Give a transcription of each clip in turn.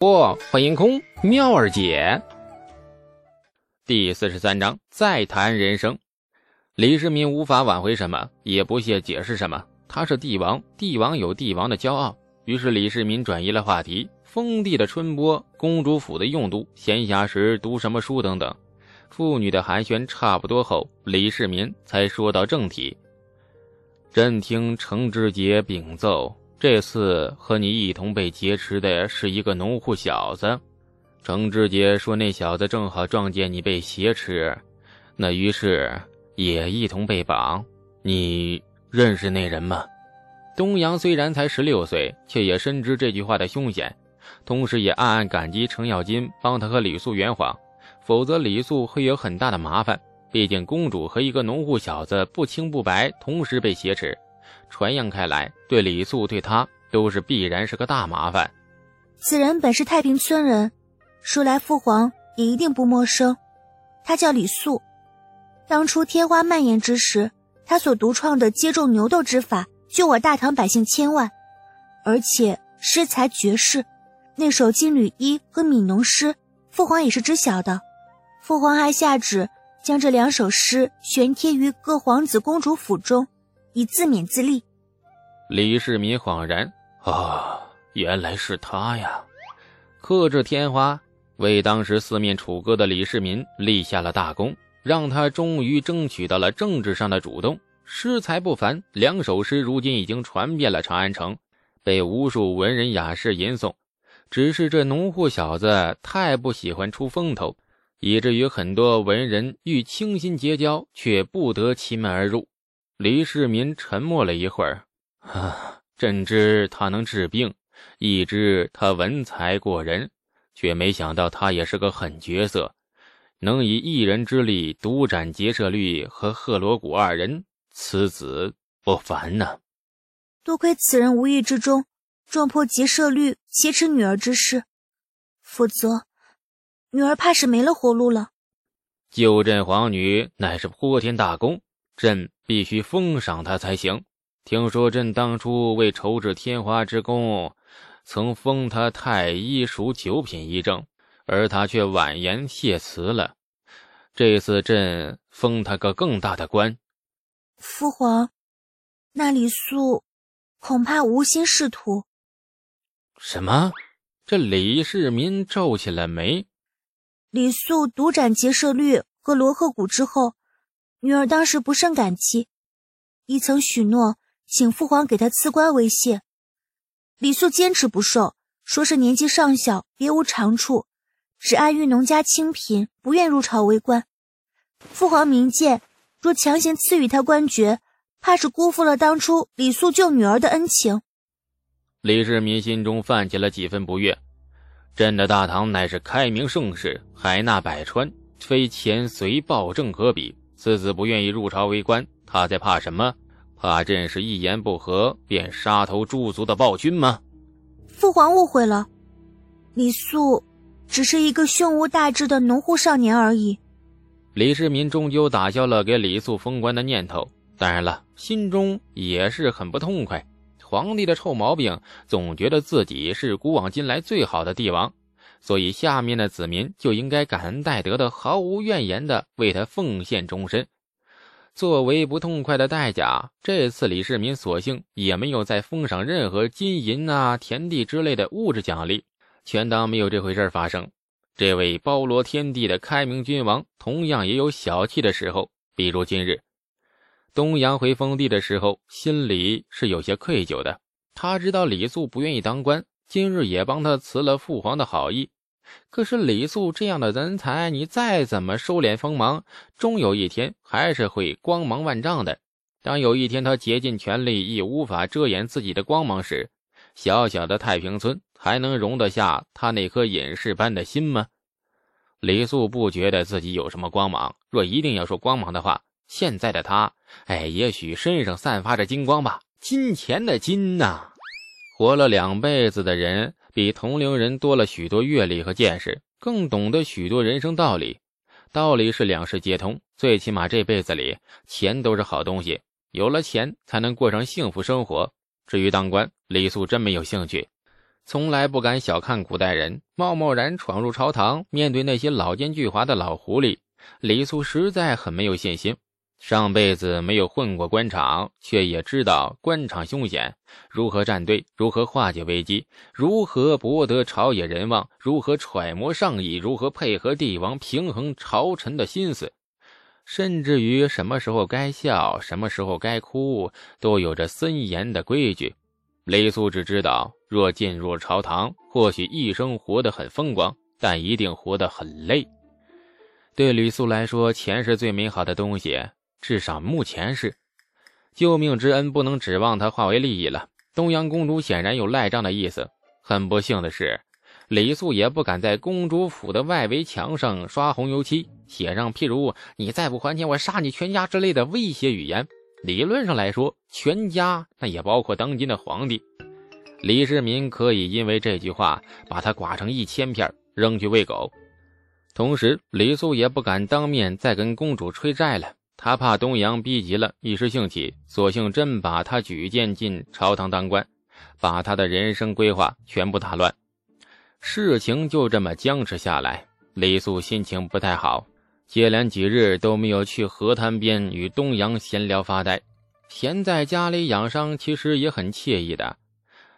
不，欢迎空妙儿姐。第四十三章，再谈人生。李世民无法挽回什么，也不屑解释什么。他是帝王，帝王有帝王的骄傲。于是李世民转移了话题，封地的春播，公主府的用度，闲暇时读什么书等等。妇女的寒暄差不多后，李世民才说到正题。朕听程知节禀奏。这次和你一同被劫持的是一个农户小子，程志杰说那小子正好撞见你被挟持，那于是也一同被绑。你认识那人吗？东阳虽然才十六岁，却也深知这句话的凶险，同时也暗暗感激程咬金帮他和李素圆谎，否则李素会有很大的麻烦。毕竟公主和一个农户小子不清不白同时被挟持。传扬开来，对李素对他都是必然是个大麻烦。此人本是太平村人，说来父皇也一定不陌生。他叫李素，当初天花蔓延之时，他所独创的接种牛痘之法，救我大唐百姓千万，而且诗才绝世，那首金缕衣和悯农诗，父皇也是知晓的。父皇还下旨将这两首诗悬贴于各皇子公主府中。以自勉自立。李世民恍然：“啊，原来是他呀！”克制天花，为当时四面楚歌的李世民立下了大功，让他终于争取到了政治上的主动。诗才不凡，两首诗如今已经传遍了长安城，被无数文人雅士吟诵。只是这农户小子太不喜欢出风头，以至于很多文人欲倾心结交，却不得其门而入。李世民沉默了一会儿，啊，朕知他能治病，亦知他文才过人，却没想到他也是个狠角色，能以一人之力独斩劫舍律和赫罗谷二人，此子不凡呐。多亏此人无意之中撞破劫舍律挟持女儿之事，否则女儿怕是没了活路了。救朕皇女乃是泼天大功。朕必须封赏他才行。听说朕当初为筹治天花之功，曾封他太医署九品医正，而他却婉言谢辞了。这次朕封他个更大的官。父皇，那李素恐怕无心仕途。什么？这李世民皱起了眉。李素独斩劫舍律和罗鹤谷之后。女儿当时不胜感激，亦曾许诺请父皇给她赐官为谢。李素坚持不受，说是年纪尚小，别无长处，只碍于农家清贫，不愿入朝为官。父皇明鉴，若强行赐予他官爵，怕是辜负了当初李素救女儿的恩情。李世民心中泛起了几分不悦。朕的大唐乃是开明盛世，海纳百川，非前隋暴政可比。次子不愿意入朝为官，他在怕什么？怕朕是一言不合便杀头诛族的暴君吗？父皇误会了，李素只是一个胸无大志的农户少年而已。李世民终究打消了给李素封官的念头，当然了，心中也是很不痛快。皇帝的臭毛病，总觉得自己是古往今来最好的帝王。所以，下面的子民就应该感恩戴德的，毫无怨言的为他奉献终身。作为不痛快的代价，这次李世民索性也没有再封赏任何金银啊、田地之类的物质奖励，全当没有这回事发生。这位包罗天地的开明君王，同样也有小气的时候，比如今日，东阳回封地的时候，心里是有些愧疚的。他知道李素不愿意当官。今日也帮他辞了父皇的好意，可是李素这样的人才，你再怎么收敛锋芒，终有一天还是会光芒万丈的。当有一天他竭尽全力亦无法遮掩自己的光芒时，小小的太平村还能容得下他那颗隐士般的心吗？李素不觉得自己有什么光芒。若一定要说光芒的话，现在的他，哎，也许身上散发着金光吧，金钱的金呐。活了两辈子的人，比同龄人多了许多阅历和见识，更懂得许多人生道理。道理是两世皆通，最起码这辈子里，钱都是好东西，有了钱才能过上幸福生活。至于当官，李素真没有兴趣。从来不敢小看古代人，贸贸然闯入朝堂，面对那些老奸巨猾的老狐狸，李素实在很没有信心。上辈子没有混过官场，却也知道官场凶险，如何站队，如何化解危机，如何博得朝野人望，如何揣摩上意，如何配合帝王平衡朝臣的心思，甚至于什么时候该笑，什么时候该哭，都有着森严的规矩。雷素只知道，若进入朝堂，或许一生活得很风光，但一定活得很累。对吕素来说，钱是最美好的东西，至少目前是。救命之恩不能指望他化为利益了。东阳公主显然有赖账的意思。很不幸的是，李素也不敢在公主府的外围墙上刷红油漆，写上譬如“你再不还钱，我杀你全家”之类的威胁语言。理论上来说，全家那也包括当今的皇帝李世民，可以因为这句话把他剐成一千片，扔去喂狗。同时，李素也不敢当面再跟公主催债了，他怕东阳逼急了，一时兴起，索性真把他举荐进朝堂当官，把他的人生规划全部打乱。事情就这么僵持下来，李素心情不太好。接连几日都没有去河滩边与东阳闲聊发呆，闲在家里养伤其实也很惬意的。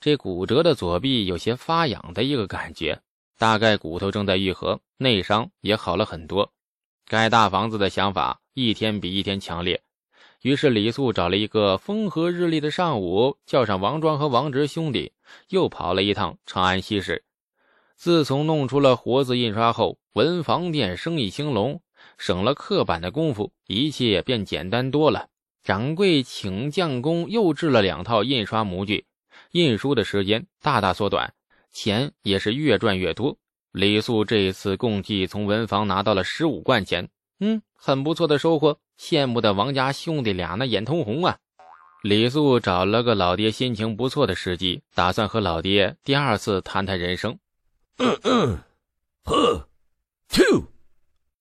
这骨折的左臂有些发痒的一个感觉，大概骨头正在愈合，内伤也好了很多。盖大房子的想法一天比一天强烈，于是李素找了一个风和日丽的上午，叫上王庄和王直兄弟，又跑了一趟长安西市。自从弄出了活字印刷后，文房店生意兴隆。省了刻板的功夫，一切便简单多了。掌柜请匠工又制了两套印刷模具，印书的时间大大缩短，钱也是越赚越多。李素这一次共计从文房拿到了十五贯钱，嗯，很不错的收获。羡慕的王家兄弟俩那眼通红啊！李素找了个老爹心情不错的时机，打算和老爹第二次谈谈人生。嗯嗯，呵，two。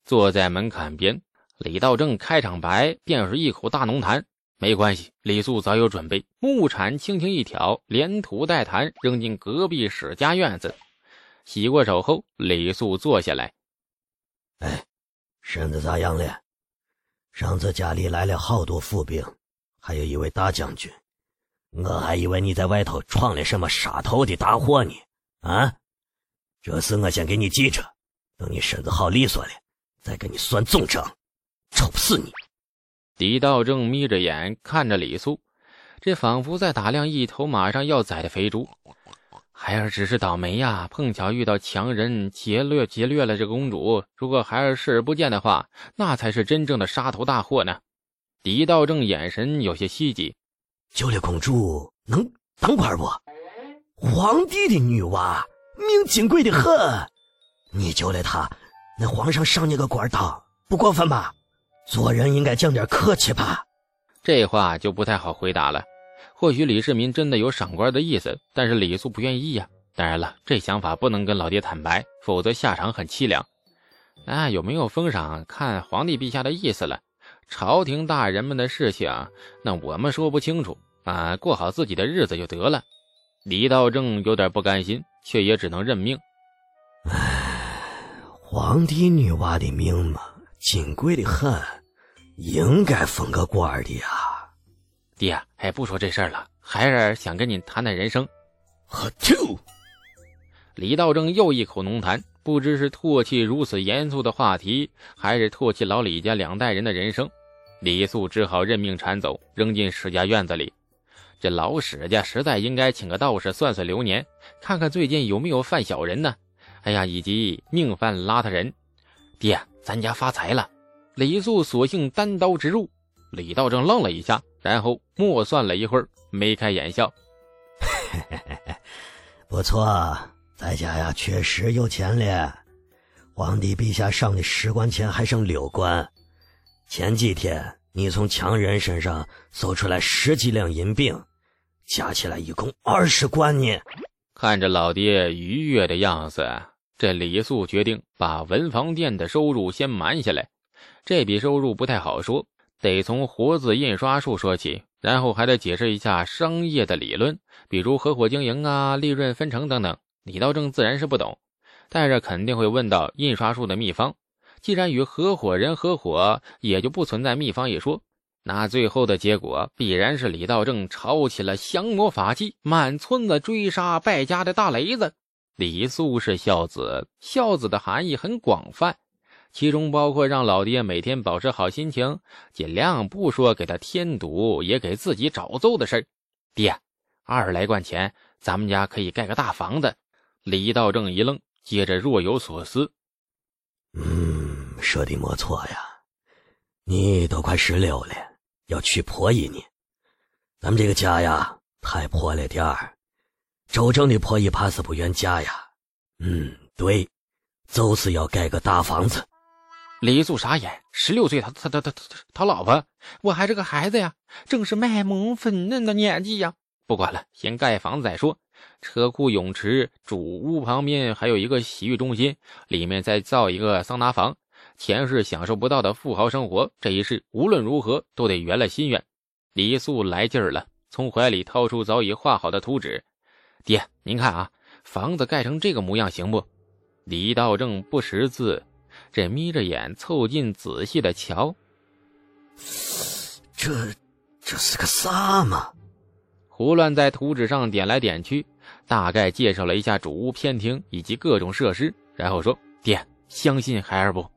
坐在门槛边，李道正开场白便是一口大浓痰。没关系，李素早有准备，木铲轻轻一挑，连土带痰扔进隔壁史家院子。洗过手后，李素坐下来。哎，身子咋样了？上次家里来了好多府兵，还有一位大将军，我还以为你在外头闯了什么杀头的大祸呢。啊，这事我先给你记着，等你身子好利索了。再跟你算总账，抽死你！狄道正眯着眼看着李素，这仿佛在打量一头马上要宰的肥猪。孩儿只是倒霉呀，碰巧遇到强人劫掠劫掠了这公主。如果孩儿视而不见的话，那才是真正的杀头大祸呢。狄道正眼神有些希冀，救了公主能当官不？皇帝的女娃命金贵的很，你救了她。那皇上赏你个官当，不过分吧？做人应该讲点客气吧。这话就不太好回答了。或许李世民真的有赏官的意思，但是李素不愿意呀。当然了，这想法不能跟老爹坦白，否则下场很凄凉。啊有没有封赏，看皇帝陛下的意思了。朝廷大人们的事情，那我们说不清楚啊。过好自己的日子就得了。李道正有点不甘心，却也只能认命。唉。皇帝女娃的命嘛，金贵的很，应该封个官的呀。爹，哎不说这事儿了，孩儿想跟你谈谈人生。喝吐！李道正又一口浓痰，不知是唾弃如此严肃的话题，还是唾弃老李家两代人的人生。李素只好认命铲走，扔进史家院子里。这老史家实在应该请个道士算算流年，看看最近有没有犯小人呢。哎呀，以及命犯邋遢人，爹，咱家发财了。李素索性单刀直入。李道正愣了一下，然后默算了一会儿，眉开眼笑：“ 不错，在下呀，确实有钱了。皇帝陛下赏的十贯钱还剩六贯。前几天你从强人身上搜出来十几两银锭，加起来一共二十贯呢。”看着老爹愉悦的样子。这李素决定把文房店的收入先瞒下来，这笔收入不太好说，得从活字印刷术说起。然后还得解释一下商业的理论，比如合伙经营啊、利润分成等等。李道正自然是不懂，但是肯定会问到印刷术的秘方。既然与合伙人合伙，也就不存在秘方一说。那最后的结果必然是李道正抄起了降魔法器，满村子追杀败家的大雷子。李素是孝子，孝子的含义很广泛，其中包括让老爹每天保持好心情，尽量不说给他添堵，也给自己找揍的事儿。爹，二十来贯钱，咱们家可以盖个大房子。李道正一愣，接着若有所思：“嗯，说的没错呀，你都快十六了，要娶婆姨呢。咱们这个家呀，太破了点儿。”周正的婆姨怕是不愿嫁呀。嗯，对，就是要盖个大房子。李素傻眼，十六岁，他他他他他他老婆，我还是个孩子呀，正是卖萌粉嫩的年纪呀。不管了，先盖房子再说。车库、泳池、主屋旁边还有一个洗浴中心，里面再造一个桑拿房。前世享受不到的富豪生活，这一世无论如何都得圆了心愿。李素来劲儿了，从怀里掏出早已画好的图纸。爹，您看啊，房子盖成这个模样行不？李道正不识字，这眯着眼凑近仔细的瞧。这，这是个啥嘛？胡乱在图纸上点来点去，大概介绍了一下主屋、偏厅以及各种设施，然后说：“爹，相信孩儿不？”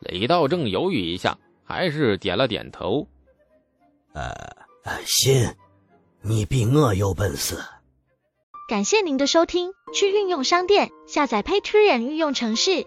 李道正犹豫一下，还是点了点头。呃，信，你比我有本事。感谢您的收听，去运用商店下载 Patreon 运用城市，